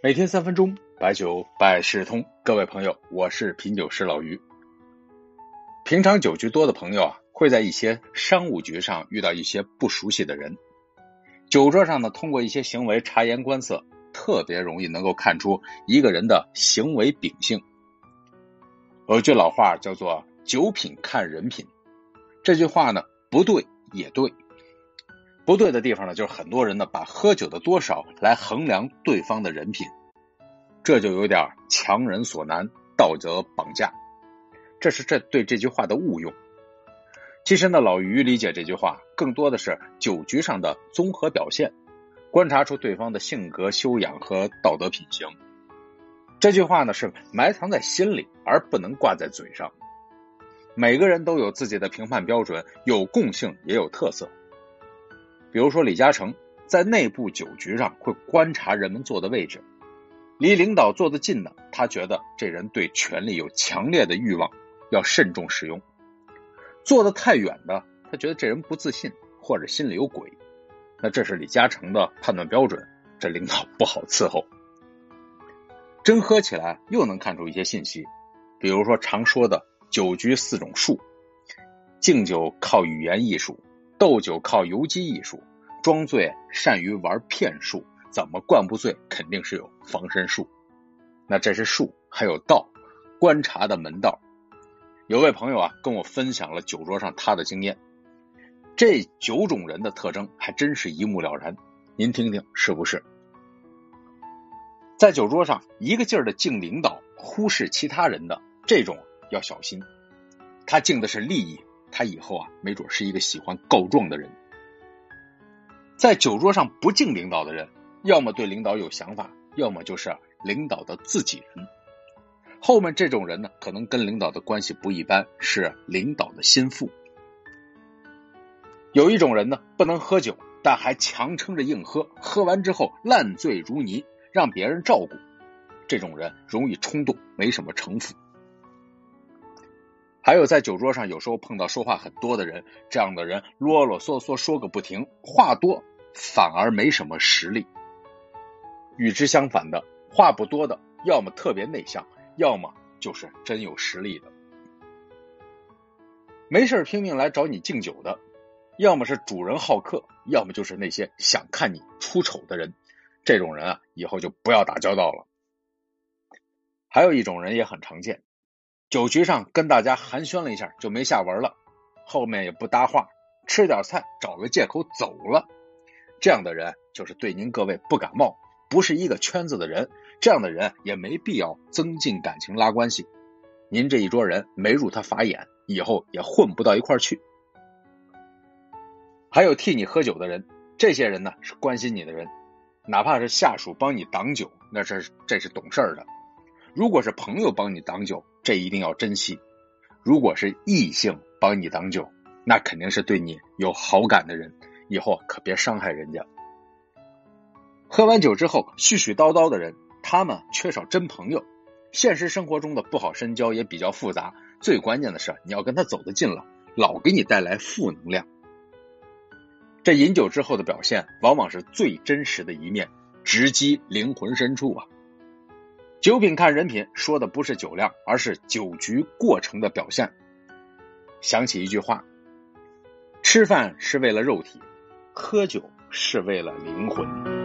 每天三分钟，白酒百事通。各位朋友，我是品酒师老于。平常酒局多的朋友啊，会在一些商务局上遇到一些不熟悉的人。酒桌上呢，通过一些行为察言观色，特别容易能够看出一个人的行为秉性。有句老话叫做“酒品看人品”，这句话呢，不对也对。不对的地方呢，就是很多人呢把喝酒的多少来衡量对方的人品，这就有点强人所难，道德绑架。这是这对这句话的误用。其实呢，老于理解这句话更多的是酒局上的综合表现，观察出对方的性格修养和道德品行。这句话呢是埋藏在心里，而不能挂在嘴上。每个人都有自己的评判标准，有共性也有特色。比如说，李嘉诚在内部酒局上会观察人们坐的位置，离领导坐得近的，他觉得这人对权力有强烈的欲望，要慎重使用；坐得太远的，他觉得这人不自信或者心里有鬼。那这是李嘉诚的判断标准，这领导不好伺候。真喝起来又能看出一些信息，比如说常说的酒局四种术：敬酒靠语言艺术。斗酒靠游击艺术，装醉善于玩骗术，怎么灌不醉？肯定是有防身术。那这是术，还有道，观察的门道。有位朋友啊，跟我分享了酒桌上他的经验，这九种人的特征还真是一目了然。您听听是不是？在酒桌上一个劲儿的敬领导，忽视其他人的这种要小心，他敬的是利益。他以后啊，没准是一个喜欢告状的人。在酒桌上不敬领导的人，要么对领导有想法，要么就是领导的自己人。后面这种人呢，可能跟领导的关系不一般，是领导的心腹。有一种人呢，不能喝酒，但还强撑着硬喝，喝完之后烂醉如泥，让别人照顾。这种人容易冲动，没什么城府。还有在酒桌上，有时候碰到说话很多的人，这样的人啰啰嗦嗦说个不停，话多反而没什么实力。与之相反的，话不多的，要么特别内向，要么就是真有实力的。没事拼命来找你敬酒的，要么是主人好客，要么就是那些想看你出丑的人。这种人啊，以后就不要打交道了。还有一种人也很常见。酒局上跟大家寒暄了一下就没下文了，后面也不搭话，吃点菜找个借口走了。这样的人就是对您各位不感冒，不是一个圈子的人。这样的人也没必要增进感情拉关系。您这一桌人没入他法眼，以后也混不到一块去。还有替你喝酒的人，这些人呢是关心你的人，哪怕是下属帮你挡酒，那是这是懂事的。如果是朋友帮你挡酒，这一定要珍惜；如果是异性帮你挡酒，那肯定是对你有好感的人，以后可别伤害人家。喝完酒之后絮絮叨叨的人，他们缺少真朋友。现实生活中的不好深交也比较复杂，最关键的是你要跟他走得近了，老给你带来负能量。这饮酒之后的表现，往往是最真实的一面，直击灵魂深处啊！酒品看人品，说的不是酒量，而是酒局过程的表现。想起一句话：吃饭是为了肉体，喝酒是为了灵魂。